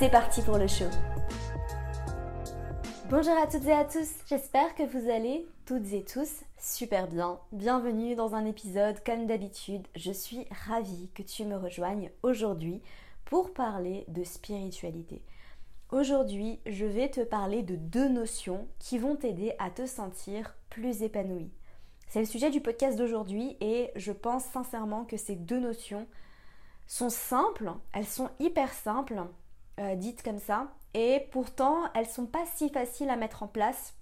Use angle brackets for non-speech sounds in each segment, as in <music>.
C'est parti pour le show. Bonjour à toutes et à tous, j'espère que vous allez toutes et tous super bien. Bienvenue dans un épisode comme d'habitude. Je suis ravie que tu me rejoignes aujourd'hui pour parler de spiritualité. Aujourd'hui, je vais te parler de deux notions qui vont t'aider à te sentir plus épanoui. C'est le sujet du podcast d'aujourd'hui et je pense sincèrement que ces deux notions sont simples, elles sont hyper simples, euh, dites comme ça, et pourtant, elles sont pas si faciles à mettre en place,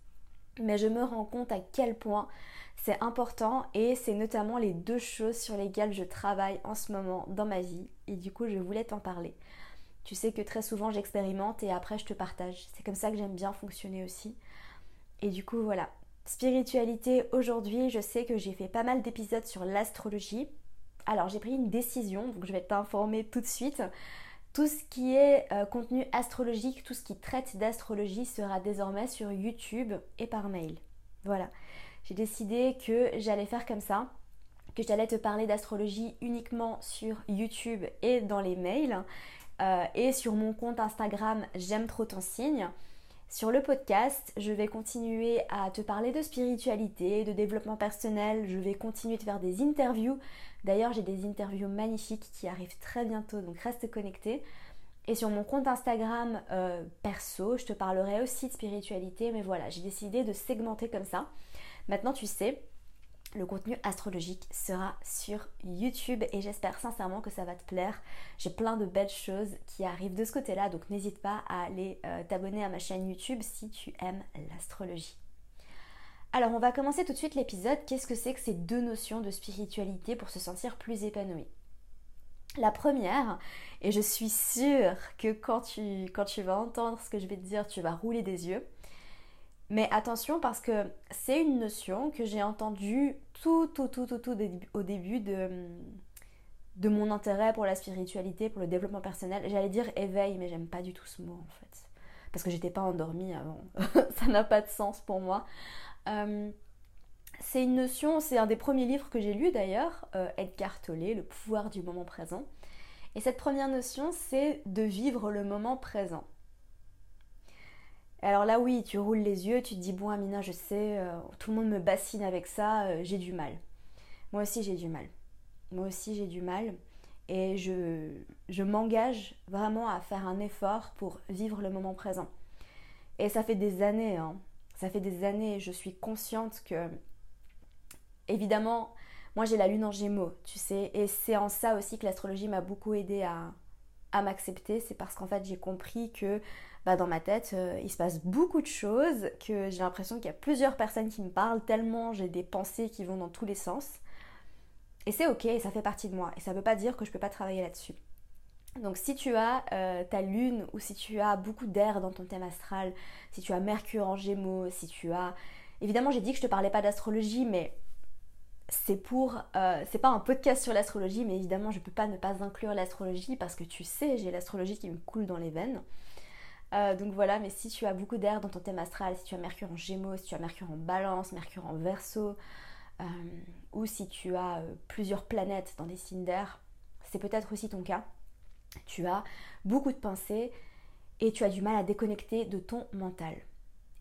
mais je me rends compte à quel point c'est important et c'est notamment les deux choses sur lesquelles je travaille en ce moment dans ma vie et du coup, je voulais t'en parler. Tu sais que très souvent j'expérimente et après je te partage. C'est comme ça que j'aime bien fonctionner aussi. Et du coup, voilà. Spiritualité aujourd'hui, je sais que j'ai fait pas mal d'épisodes sur l'astrologie. Alors j'ai pris une décision, donc je vais t'informer tout de suite. Tout ce qui est euh, contenu astrologique, tout ce qui traite d'astrologie sera désormais sur YouTube et par mail. Voilà. J'ai décidé que j'allais faire comme ça, que j'allais te parler d'astrologie uniquement sur YouTube et dans les mails, euh, et sur mon compte Instagram J'aime trop ton signe. Sur le podcast, je vais continuer à te parler de spiritualité, de développement personnel, je vais continuer de faire des interviews. D'ailleurs, j'ai des interviews magnifiques qui arrivent très bientôt, donc reste connecté. Et sur mon compte Instagram euh, perso, je te parlerai aussi de spiritualité, mais voilà, j'ai décidé de segmenter comme ça. Maintenant, tu sais, le contenu astrologique sera sur YouTube et j'espère sincèrement que ça va te plaire. J'ai plein de belles choses qui arrivent de ce côté-là, donc n'hésite pas à aller euh, t'abonner à ma chaîne YouTube si tu aimes l'astrologie. Alors on va commencer tout de suite l'épisode. Qu'est-ce que c'est que ces deux notions de spiritualité pour se sentir plus épanoui? La première, et je suis sûre que quand tu, quand tu vas entendre ce que je vais te dire, tu vas rouler des yeux, mais attention parce que c'est une notion que j'ai entendue tout, tout, tout, tout, tout au début de, de mon intérêt pour la spiritualité, pour le développement personnel. J'allais dire éveil, mais j'aime pas du tout ce mot en fait. Parce que j'étais pas endormie avant. <laughs> Ça n'a pas de sens pour moi. Euh, c'est une notion, c'est un des premiers livres que j'ai lu d'ailleurs, euh, Edgar Tolle, Le pouvoir du moment présent. Et cette première notion, c'est de vivre le moment présent. Alors là, oui, tu roules les yeux, tu te dis, bon, Amina, je sais, euh, tout le monde me bassine avec ça, euh, j'ai du mal. Moi aussi, j'ai du mal. Moi aussi, j'ai du mal. Et je, je m'engage vraiment à faire un effort pour vivre le moment présent. Et ça fait des années, hein. ça fait des années, je suis consciente que, évidemment, moi j'ai la lune en gémeaux, tu sais, et c'est en ça aussi que l'astrologie m'a beaucoup aidé à, à m'accepter, c'est parce qu'en fait j'ai compris que bah, dans ma tête euh, il se passe beaucoup de choses, que j'ai l'impression qu'il y a plusieurs personnes qui me parlent tellement j'ai des pensées qui vont dans tous les sens. Et c'est ok, ça fait partie de moi. Et ça ne veut pas dire que je ne peux pas travailler là-dessus. Donc si tu as euh, ta lune ou si tu as beaucoup d'air dans ton thème astral, si tu as Mercure en gémeaux, si tu as... Évidemment j'ai dit que je te parlais pas d'astrologie, mais c'est pour. Euh, c'est pas un podcast sur l'astrologie, mais évidemment, je peux pas ne pas inclure l'astrologie parce que tu sais, j'ai l'astrologie qui me coule dans les veines. Euh, donc voilà, mais si tu as beaucoup d'air dans ton thème astral, si tu as Mercure en Gémeaux, si tu as Mercure en Balance, Mercure en Verseau, euh, ou si tu as plusieurs planètes dans des signes d'air, c'est peut-être aussi ton cas. Tu as beaucoup de pensées et tu as du mal à déconnecter de ton mental.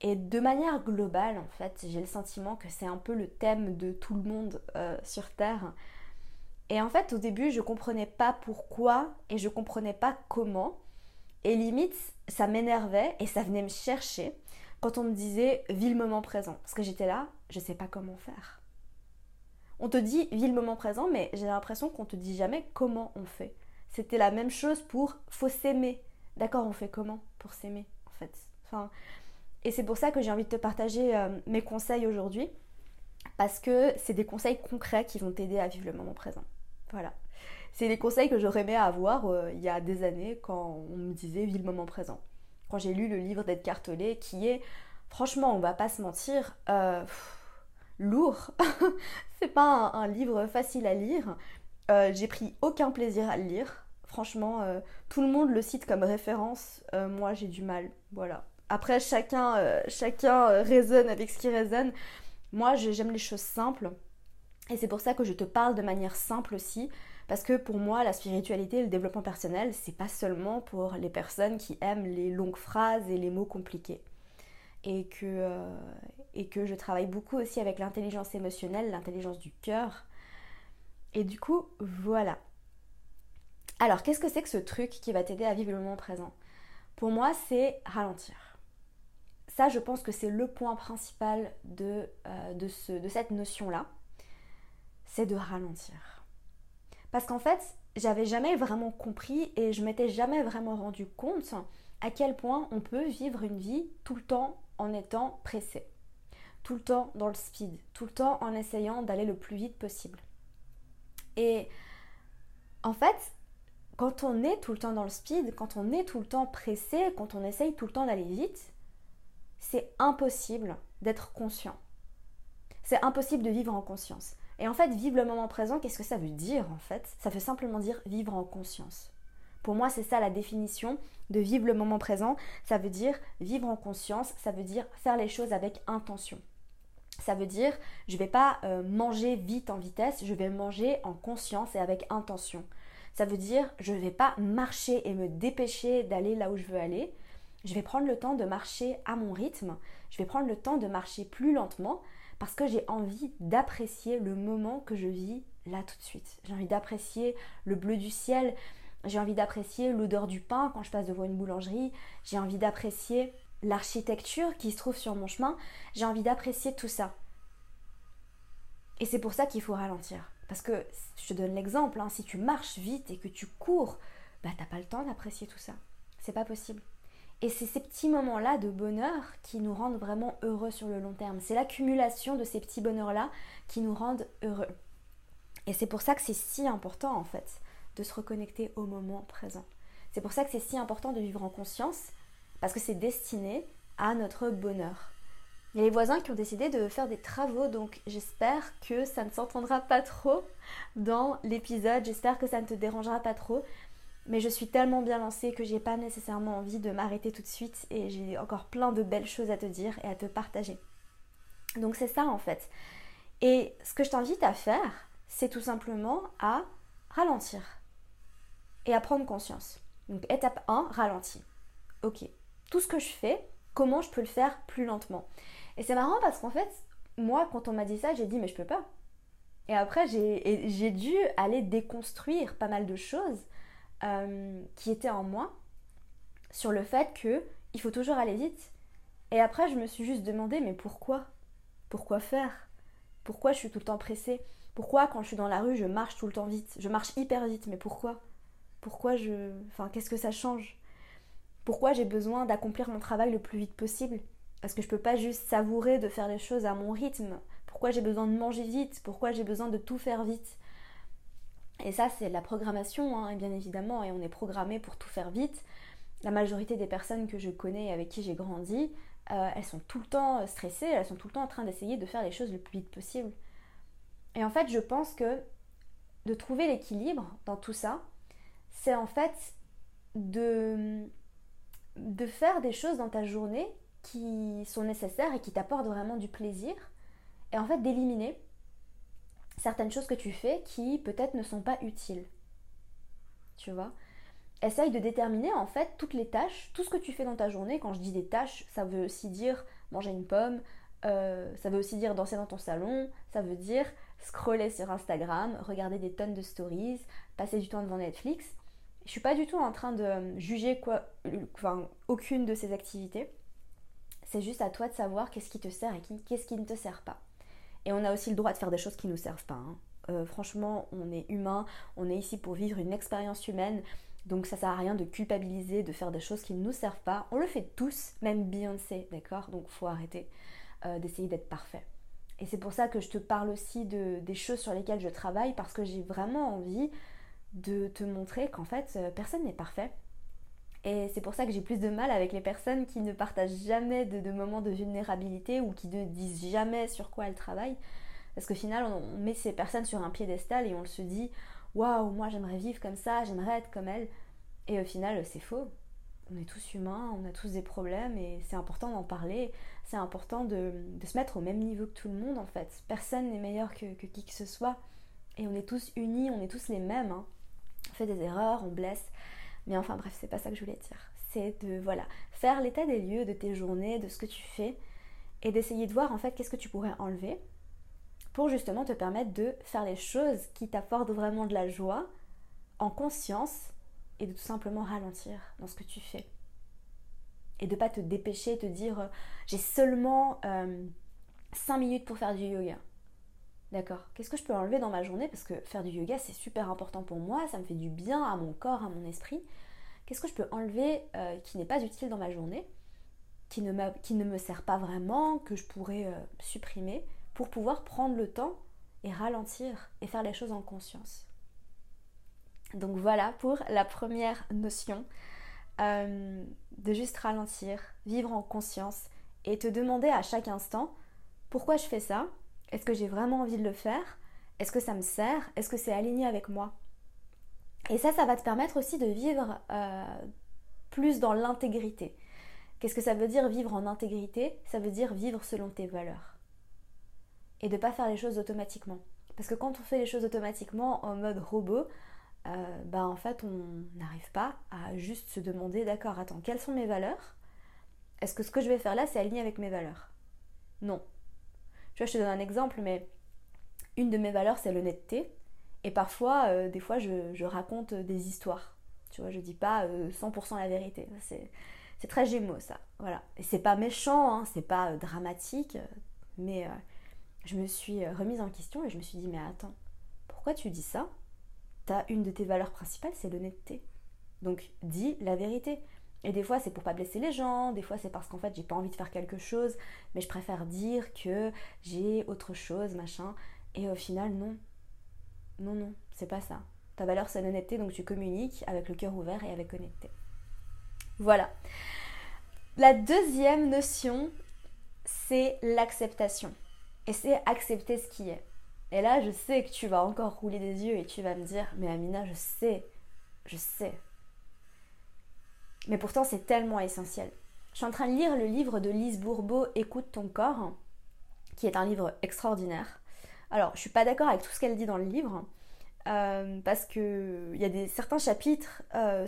Et de manière globale, en fait, j'ai le sentiment que c'est un peu le thème de tout le monde euh, sur Terre. Et en fait, au début, je comprenais pas pourquoi et je comprenais pas comment. Et limite, ça m'énervait et ça venait me chercher quand on me disait vis le moment présent. Parce que j'étais là, je sais pas comment faire. On te dit vis le moment présent, mais j'ai l'impression qu'on te dit jamais comment on fait. C'était la même chose pour faut s'aimer. D'accord, on fait comment pour s'aimer en fait? Enfin, et c'est pour ça que j'ai envie de te partager euh, mes conseils aujourd'hui, parce que c'est des conseils concrets qui vont t'aider à vivre le moment présent. Voilà. C'est des conseils que j'aurais aimé avoir euh, il y a des années quand on me disait vis le moment présent. quand j'ai lu le livre d'Ed Cartolet, qui est, franchement, on va pas se mentir, euh, lourd. <laughs> c'est pas un, livre facile à lire. Euh, j'ai pris aucun plaisir à le lire. Franchement, tout le monde le cite comme référence. moi, j'ai du mal. Voilà. Après, chacun, chacun raisonne avec ce qui résonne. Moi, j'aime les choses simples. Et c'est pour ça que je te parle de manière simple aussi. Parce que pour moi, la spiritualité et le développement personnel, c'est pas seulement pour les personnes qui aiment les longues phrases et les mots compliqués. Et que, euh, et que je travaille beaucoup aussi avec l'intelligence émotionnelle, l'intelligence du cœur. Et du coup, voilà. Alors, qu'est-ce que c'est que ce truc qui va t'aider à vivre le moment présent? Pour moi, c'est ralentir. Ça, je pense que c'est le point principal de, euh, de, ce, de cette notion-là. C'est de ralentir. Parce qu'en fait, j'avais jamais vraiment compris et je m'étais jamais vraiment rendu compte à quel point on peut vivre une vie tout le temps en étant pressé, tout le temps dans le speed, tout le temps en essayant d'aller le plus vite possible. Et en fait, quand on est tout le temps dans le speed, quand on est tout le temps pressé, quand on essaye tout le temps d'aller vite, c'est impossible d'être conscient. C'est impossible de vivre en conscience. Et en fait, vivre le moment présent, qu'est-ce que ça veut dire en fait? Ça veut simplement dire vivre en conscience. Pour moi, c'est ça la définition de vivre le moment présent. Ça veut dire vivre en conscience, ça veut dire faire les choses avec intention. Ça veut dire je ne vais pas euh, manger vite en vitesse, je vais manger en conscience et avec intention. Ça veut dire je ne vais pas marcher et me dépêcher d'aller là où je veux aller. Je vais prendre le temps de marcher à mon rythme. Je vais prendre le temps de marcher plus lentement parce que j'ai envie d'apprécier le moment que je vis là tout de suite. J'ai envie d'apprécier le bleu du ciel, j'ai envie d'apprécier l'odeur du pain quand je passe devant une boulangerie, j'ai envie d'apprécier l'architecture qui se trouve sur mon chemin, j'ai envie d'apprécier tout ça. Et c'est pour ça qu'il faut ralentir. Parce que, je te donne l'exemple, hein, si tu marches vite et que tu cours, bah t'as pas le temps d'apprécier tout ça. C'est pas possible. Et c'est ces petits moments-là de bonheur qui nous rendent vraiment heureux sur le long terme. C'est l'accumulation de ces petits bonheurs-là qui nous rendent heureux. Et c'est pour ça que c'est si important en fait de se reconnecter au moment présent. C'est pour ça que c'est si important de vivre en conscience parce que c'est destiné à notre bonheur. Il y a les voisins qui ont décidé de faire des travaux, donc j'espère que ça ne s'entendra pas trop dans l'épisode, j'espère que ça ne te dérangera pas trop mais je suis tellement bien lancée que j'ai pas nécessairement envie de m'arrêter tout de suite et j'ai encore plein de belles choses à te dire et à te partager. Donc c'est ça en fait. Et ce que je t'invite à faire, c'est tout simplement à ralentir et à prendre conscience. Donc étape 1, ralentir. Ok, tout ce que je fais, comment je peux le faire plus lentement? Et c'est marrant parce qu'en fait, moi quand on m'a dit ça, j'ai dit mais je peux pas. Et après j'ai dû aller déconstruire pas mal de choses euh, qui était en moi sur le fait que il faut toujours aller vite. Et après, je me suis juste demandé, mais pourquoi? Pourquoi faire? Pourquoi je suis tout le temps pressée? Pourquoi quand je suis dans la rue, je marche tout le temps vite? Je marche hyper vite, mais pourquoi? Pourquoi je... Enfin, qu'est-ce que ça change? Pourquoi j'ai besoin d'accomplir mon travail le plus vite possible? Parce que je peux pas juste savourer de faire les choses à mon rythme. Pourquoi j'ai besoin de manger vite? Pourquoi j'ai besoin de tout faire vite? Et ça, c'est la programmation, hein, bien évidemment, et on est programmé pour tout faire vite. La majorité des personnes que je connais et avec qui j'ai grandi, euh, elles sont tout le temps stressées, elles sont tout le temps en train d'essayer de faire les choses le plus vite possible. Et en fait, je pense que de trouver l'équilibre dans tout ça, c'est en fait de, de faire des choses dans ta journée qui sont nécessaires et qui t'apportent vraiment du plaisir, et en fait d'éliminer certaines choses que tu fais qui peut-être ne sont pas utiles. Tu vois? Essaye de déterminer en fait toutes les tâches, tout ce que tu fais dans ta journée. Quand je dis des tâches, ça veut aussi dire manger une pomme, euh, ça veut aussi dire danser dans ton salon, ça veut dire scroller sur Instagram, regarder des tonnes de stories, passer du temps devant Netflix. Je suis pas du tout en train de juger quoi, enfin, aucune de ces activités. C'est juste à toi de savoir qu'est-ce qui te sert et qu'est-ce qui ne te sert pas. Et on a aussi le droit de faire des choses qui ne nous servent pas. Hein. Euh, franchement, on est humain, on est ici pour vivre une expérience humaine. Donc ça sert à rien de culpabiliser, de faire des choses qui ne nous servent pas. On le fait tous, même Beyoncé, d'accord? Donc faut arrêter euh, d'essayer d'être parfait. Et c'est pour ça que je te parle aussi de, des choses sur lesquelles je travaille, parce que j'ai vraiment envie de te montrer qu'en fait, euh, personne n'est parfait. Et c'est pour ça que j'ai plus de mal avec les personnes qui ne partagent jamais de, moments de vulnérabilité ou qui ne disent jamais sur quoi elles travaillent. Parce qu'au final, on, met ces personnes sur un piédestal et on se dit Waouh, moi j'aimerais vivre comme ça, j'aimerais être comme elles. Et au final, c'est faux. On est tous humains, on a tous des problèmes et c'est important d'en parler. C'est important de, se mettre au même niveau que tout le monde en fait. Personne n'est meilleur que, qui que ce soit. Et on est tous unis, on est tous les mêmes. Hein. On fait des erreurs, on blesse. Mais enfin bref, c'est pas ça que je voulais dire. C'est de voilà, faire l'état des lieux de tes journées, de ce que tu fais et d'essayer de voir en fait qu'est-ce que tu pourrais enlever pour justement te permettre de faire les choses qui t'apportent vraiment de la joie en conscience et de tout simplement ralentir dans ce que tu fais. Et de pas te dépêcher, te dire euh, j'ai seulement 5 euh, minutes pour faire du yoga. D'accord. Qu'est-ce que je peux enlever dans ma journée? Parce que faire du yoga, c'est super important pour moi, ça me fait du bien à mon corps, à mon esprit. Qu'est-ce que je peux enlever euh, qui n'est pas utile dans ma journée, qui ne, me sert pas vraiment, que je pourrais euh, supprimer, pour pouvoir prendre le temps et ralentir et faire les choses en conscience. Donc voilà pour la première notion, euh, de juste ralentir, vivre en conscience et te demander à chaque instant pourquoi je fais ça? Est-ce que j'ai vraiment envie de le faire? Est-ce que ça me sert? Est-ce que c'est aligné avec moi? Et ça, ça va te permettre aussi de vivre euh, plus dans l'intégrité. Qu'est-ce que ça veut dire vivre en intégrité? Ça veut dire vivre selon tes valeurs. Et de ne pas faire les choses automatiquement. Parce que quand on fait les choses automatiquement en mode robot, euh, bah en fait on n'arrive pas à juste se demander d'accord, attends, quelles sont mes valeurs? Est-ce que ce que je vais faire là c'est aligné avec mes valeurs? Non, je te donne un exemple, mais une de mes valeurs, c'est l'honnêteté. Et parfois, euh, des fois, je, raconte des histoires. Tu vois, je dis pas 100% euh, la vérité. C'est, très gémeaux, ça. Voilà. Et c'est pas méchant, hein, c'est pas euh, dramatique, mais je me suis remise en question et je me suis dit, mais attends, pourquoi tu dis ça? T'as une de tes valeurs principales, c'est l'honnêteté. Donc, dis la vérité. Et des fois, c'est pour pas blesser les gens, des fois, c'est parce qu'en fait, j'ai pas envie de faire quelque chose, mais je préfère dire que j'ai autre chose, machin. Et au final, non. Non, non, c'est pas ça. Ta valeur, c'est l'honnêteté, donc tu communiques avec le cœur ouvert et avec honnêteté. Voilà. La deuxième notion, c'est l'acceptation. Et c'est accepter ce qui est. Et là, je sais que tu vas encore rouler des yeux et tu vas me dire, mais Amina, je sais, je sais, mais pourtant, c'est tellement essentiel. Je suis en train de lire le livre de Lise Bourbeau, Écoute ton corps, qui est un livre extraordinaire. Alors, je suis pas d'accord avec tout ce qu'elle dit dans le livre, euh, parce qu'il y a des, certains chapitres euh,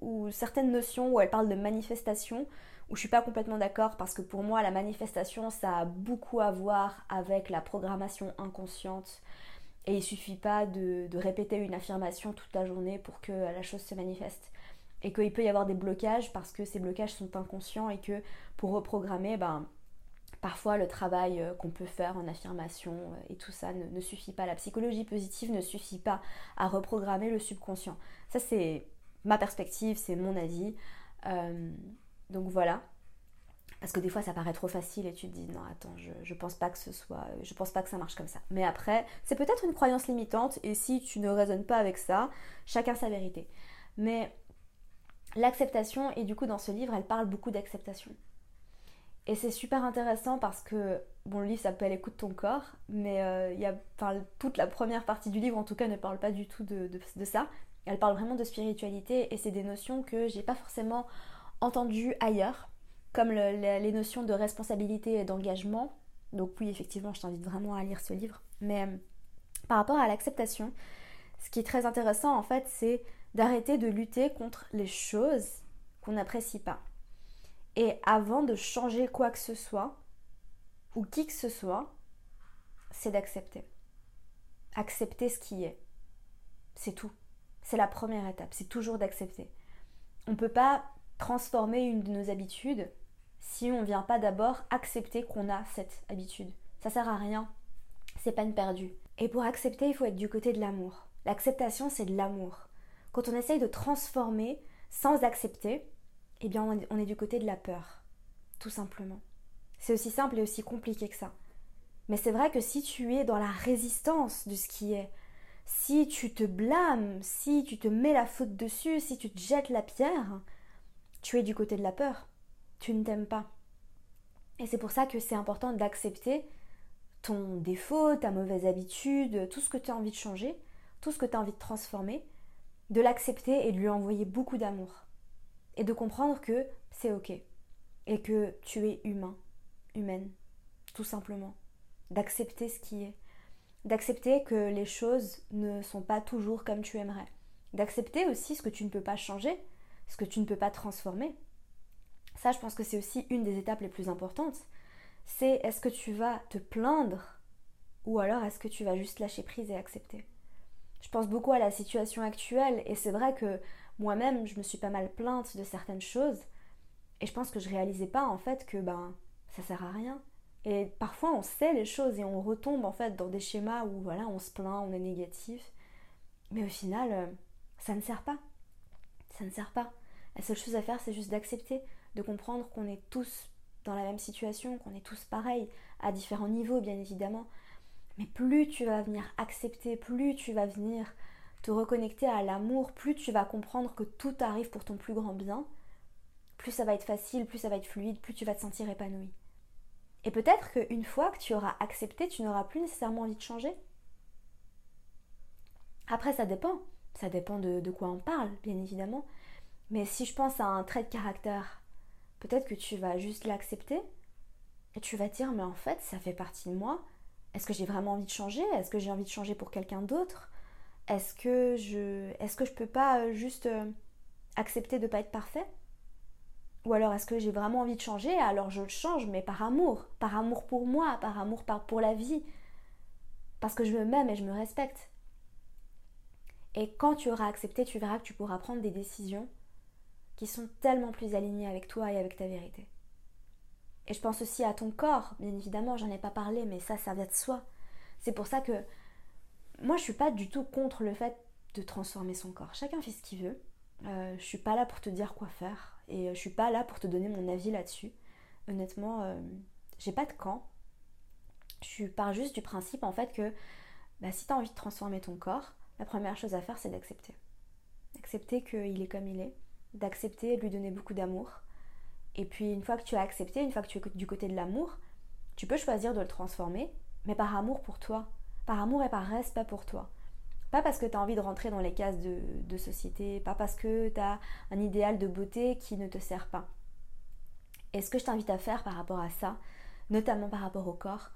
ou certaines notions où elle parle de manifestation, où je suis pas complètement d'accord, parce que pour moi, la manifestation, ça a beaucoup à voir avec la programmation inconsciente. Et il suffit pas de répéter une affirmation toute la journée pour que la chose se manifeste et qu'il peut y avoir des blocages parce que ces blocages sont inconscients et que pour reprogrammer, ben, parfois le travail euh, qu'on peut faire en affirmation euh, et tout ça ne, suffit pas. La psychologie positive ne suffit pas à reprogrammer le subconscient. Ça c'est ma perspective, c'est mon avis. Euh, donc voilà. Parce que des fois ça paraît trop facile et tu te dis non attends je, je pense pas que ce soit je pense pas que ça marche comme ça. Mais après c'est peut-être une croyance limitante et si tu ne raisonnes pas avec ça, chacun sa vérité. Mais l'acceptation, et du coup dans ce livre, elle parle beaucoup d'acceptation. Et c'est super intéressant parce que, bon, le livre s'appelle Écoute ton corps, mais euh, y a, toute la première partie du livre en tout cas ne parle pas du tout de, ça. Elle parle vraiment de spiritualité et c'est des notions que j'ai pas forcément entendues ailleurs, comme les notions de responsabilité et d'engagement. Donc oui, effectivement, je t'invite vraiment à lire ce livre. Mais euh, par rapport à l'acceptation, ce qui est très intéressant en fait, c'est d'arrêter de lutter contre les choses qu'on n'apprécie pas. Et avant de changer quoi que ce soit, ou qui que ce soit, c'est d'accepter. Accepter ce qui est. C'est tout. C'est la première étape. C'est toujours d'accepter. On ne peut pas transformer une de nos habitudes si on ne vient pas d'abord accepter qu'on a cette habitude. Ça sert à rien. C'est peine perdue. Et pour accepter, il faut être du côté de l'amour. L'acceptation, c'est de l'amour. Quand on essaye de transformer sans accepter, eh bien on est du côté de la peur, tout simplement. C'est aussi simple et aussi compliqué que ça. Mais c'est vrai que si tu es dans la résistance de ce qui est, si tu te blâmes, si tu te mets la faute dessus, si tu te jettes la pierre, tu es du côté de la peur. Tu ne t'aimes pas. Et c'est pour ça que c'est important d'accepter ton défaut, ta mauvaise habitude, tout ce que tu as envie de changer, tout ce que tu as envie de transformer, de l'accepter et de lui envoyer beaucoup d'amour. Et de comprendre que c'est ok. Et que tu es humain, humaine, tout simplement. D'accepter ce qui est. D'accepter que les choses ne sont pas toujours comme tu aimerais. D'accepter aussi ce que tu ne peux pas changer, ce que tu ne peux pas transformer. Ça, je pense que c'est aussi une des étapes les plus importantes. C'est est-ce que tu vas te plaindre ou alors est-ce que tu vas juste lâcher prise et accepter? Pense beaucoup à la situation actuelle et c'est vrai que moi-même, je me suis pas mal plainte de certaines choses et je pense que je réalisais pas en fait que ben ça sert à rien. Et parfois on sait les choses et on retombe en fait dans des schémas où voilà, on se plaint, on est négatif. Mais au final, euh, ça ne sert pas. Ça ne sert pas. La seule chose à faire, c'est juste d'accepter, de comprendre qu'on est tous dans la même situation, qu'on est tous pareils, à différents niveaux bien évidemment. Mais plus tu vas venir accepter, plus tu vas venir te reconnecter à l'amour, plus tu vas comprendre que tout arrive pour ton plus grand bien, plus ça va être facile, plus ça va être fluide, plus tu vas te sentir épanoui. Et peut-être qu'une fois que tu auras accepté, tu n'auras plus nécessairement envie de changer. Après, ça dépend. Ça dépend de, quoi on parle, bien évidemment. Mais si je pense à un trait de caractère, peut-être que tu vas juste l'accepter et tu vas dire mais en fait ça fait partie de moi. Est-ce que j'ai vraiment envie de changer? Est-ce que j'ai envie de changer pour quelqu'un d'autre? Est-ce que je est-ce que je peux pas euh, juste euh, accepter de ne pas être parfait? Ou alors est-ce que j'ai vraiment envie de changer? Alors je le change mais par amour, par amour pour moi, par amour pour la vie. Parce que je me m'aime et je me respecte. Et quand tu auras accepté, tu verras que tu pourras prendre des décisions qui sont tellement plus alignés avec toi et avec ta vérité. Et je pense aussi à ton corps, bien évidemment, j'en ai pas parlé, mais ça, ça vient de soi. C'est pour ça que moi, je suis pas du tout contre le fait de transformer son corps. Chacun fait ce qu'il veut. Euh, je suis pas là pour te dire quoi faire et je suis pas là pour te donner mon avis là-dessus. Honnêtement, euh, j'ai pas de camp. Je pars juste du principe en fait que bah, si tu as envie de transformer ton corps, la première chose à faire c'est d'accepter. D'accepter qu'il est comme il est, d'accepter de lui donner beaucoup d'amour. Et puis une fois que tu as accepté, une fois que tu es du côté de l'amour, tu peux choisir de le transformer, mais par amour pour toi, par amour et par respect pour toi. Pas parce que tu as envie de rentrer dans les cases de, société, pas parce que tu as un idéal de beauté qui ne te sert pas. Et ce que je t'invite à faire par rapport à ça, notamment par rapport au corps,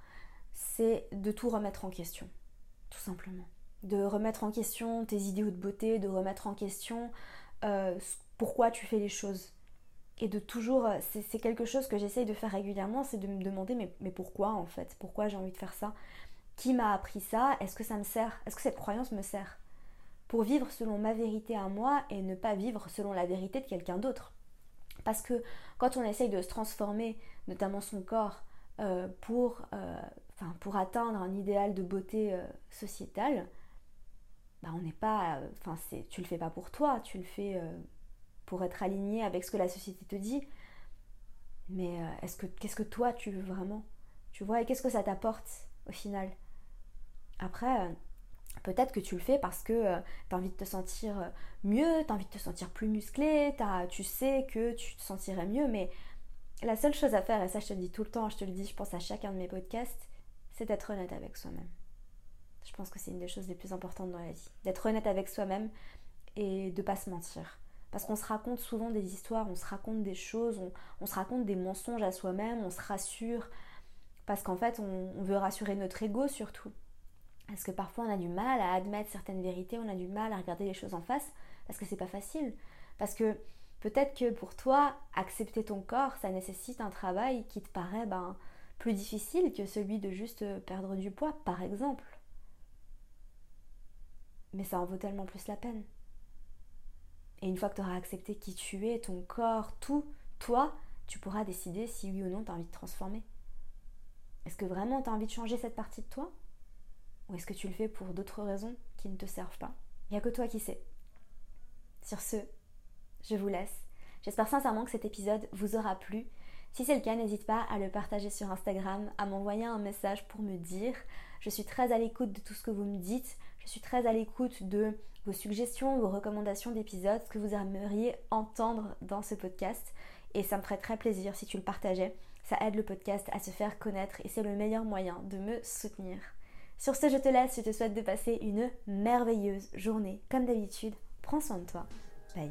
c'est de tout remettre en question, tout simplement. De remettre en question tes idéaux de beauté, de remettre en question euh, pourquoi tu fais les choses. Et de toujours, euh, c'est quelque chose que j'essaye de faire régulièrement, c'est de me demander mais, pourquoi en fait? Pourquoi j'ai envie de faire ça? Qui m'a appris ça? Est-ce que ça me sert? Est-ce que cette croyance me sert? Pour vivre selon ma vérité à moi et ne pas vivre selon la vérité de quelqu'un d'autre. Parce que quand on essaye de se transformer, notamment son corps, euh, pour, enfin, pour atteindre un idéal de beauté sociétale, bah, on n'est pas, enfin tu le fais pas pour toi, tu le fais euh, pour être aligné avec ce que la société te dit. Mais euh, est-ce que qu'est-ce que toi tu veux vraiment? Tu vois et qu'est-ce que ça t'apporte au final? Après, euh, peut-être que tu le fais parce que tu as envie de te sentir mieux, tu as envie de te sentir plus musclé, tu sais que tu te sentirais mieux, mais la seule chose à faire, et ça je te le dis tout le temps, je te le dis, je pense à chacun de mes podcasts, c'est d'être honnête avec soi-même. Je pense que c'est une des choses les plus importantes dans la vie. D'être honnête avec soi-même et de pas se mentir. Parce qu'on se raconte souvent des histoires, on se raconte des choses, on, se raconte des mensonges à soi-même, on se rassure. Parce qu'en fait, on, veut rassurer notre ego surtout. Parce que parfois on a du mal à admettre certaines vérités, on a du mal à regarder les choses en face, parce que c'est pas facile. Parce que peut-être que pour toi, accepter ton corps, ça nécessite un travail qui te paraît ben, plus difficile que celui de juste perdre du poids, par exemple mais ça en vaut tellement plus la peine. Et une fois que tu auras accepté qui tu es, ton corps, tout, toi, tu pourras décider si oui ou non tu as envie de transformer. Est-ce que vraiment tu as envie de changer cette partie de toi? Ou est-ce que tu le fais pour d'autres raisons qui ne te servent pas? Il n'y a que toi qui sais. Sur ce, je vous laisse. J'espère sincèrement que cet épisode vous aura plu. Si c'est le cas, n'hésite pas à le partager sur Instagram, à m'envoyer un message pour me dire. Je suis très à l'écoute de tout ce que vous me dites. Je suis très à l'écoute de vos suggestions, vos recommandations d'épisodes, ce que vous aimeriez entendre dans ce podcast. Et ça me ferait très plaisir si tu le partageais. Ça aide le podcast à se faire connaître et c'est le meilleur moyen de me soutenir. Sur ce, je te laisse, je te souhaite de passer une merveilleuse journée. Comme d'habitude, prends soin de toi. Bye.